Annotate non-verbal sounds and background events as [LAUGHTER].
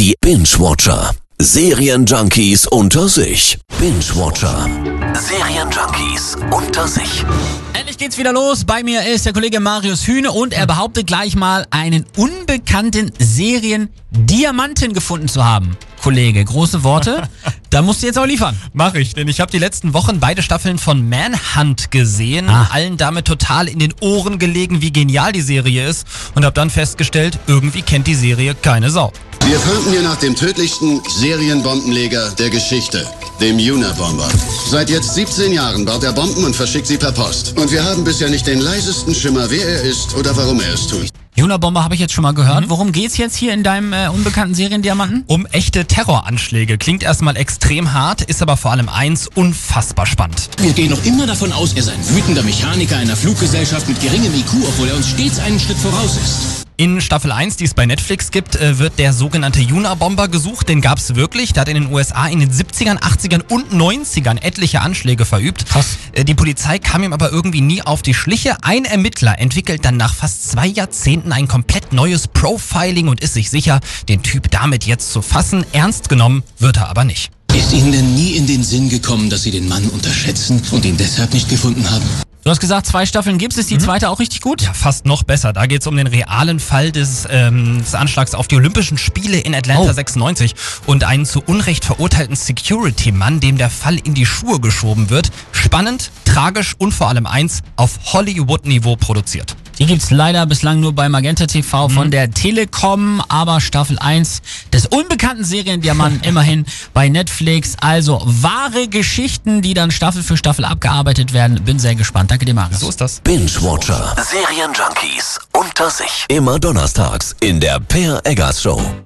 Die Binge-Watcher. Serienjunkies unter sich. Binge-Watcher. Serienjunkies unter sich. Endlich geht's wieder los. Bei mir ist der Kollege Marius Hühne und er behauptet gleich mal, einen unbekannten Seriendiamanten gefunden zu haben. Kollege, große Worte. [LAUGHS] Da musst du jetzt auch liefern. Mach ich, denn ich habe die letzten Wochen beide Staffeln von Manhunt gesehen, Ah. allen damit total in den Ohren gelegen, wie genial die Serie ist und habe dann festgestellt, irgendwie kennt die Serie keine Sau. Wir fanden hier nach dem tödlichsten Serienbombenleger der Geschichte, dem Unabomber. Seit jetzt 17 Jahren baut er Bomben und verschickt sie per Post. Und wir haben bisher nicht den leisesten Schimmer, wer er ist oder warum er es tut. Junabomber habe ich jetzt schon mal gehört. Worum geht's jetzt hier in deinem äh, unbekannten Seriendiamanten? Um echte Terroranschläge. Klingt erstmal extrem hart, ist aber vor allem eins unfassbar spannend. Wir gehen noch immer davon aus, er sei ein wütender Mechaniker einer Fluggesellschaft mit geringem IQ, obwohl er uns stets einen Schritt voraus ist. In Staffel 1, die es bei Netflix gibt, äh, wird der sogenannte Juna-Bomber gesucht. Den gab es wirklich. Der hat in den USA in den 70ern, 80ern und 90ern etliche Anschläge verübt. Krass. Äh, Die Polizei kam ihm aber irgendwie nie auf die Schliche. Ein Ermittler entwickelt dann nach fast zwei Jahrzehnten ein komplett neues Profiling und ist sich sicher, den Typ damit jetzt zu fassen. Ernst genommen wird er aber nicht. Ist Ihnen denn nie in den Sinn gekommen, dass Sie den Mann unterschätzen und ihn deshalb nicht gefunden haben? Du hast gesagt, zwei Staffeln gibt's. Ist die zweite auch richtig gut? Ja, fast noch besser. Da geht es um den realen Fall des, ähm, des Anschlags auf die Olympischen Spiele in Atlanta Oh. 96 und einen zu Unrecht verurteilten Security-Mann, dem der Fall in die Schuhe geschoben wird. Spannend, tragisch und vor allem eins, auf Hollywood-Niveau produziert. Die gibt's leider bislang nur bei Magenta TV von der Telekom, aber Staffel 1 des unbekannten Seriendiamanten [LAUGHS] immerhin bei Netflix. Also wahre Geschichten, die dann Staffel für Staffel abgearbeitet werden. Bin sehr gespannt. Danke dir, Marius. So ist das. Binge-Watcher. Serienjunkies unter sich. Immer donnerstags in der Per Eggers Show.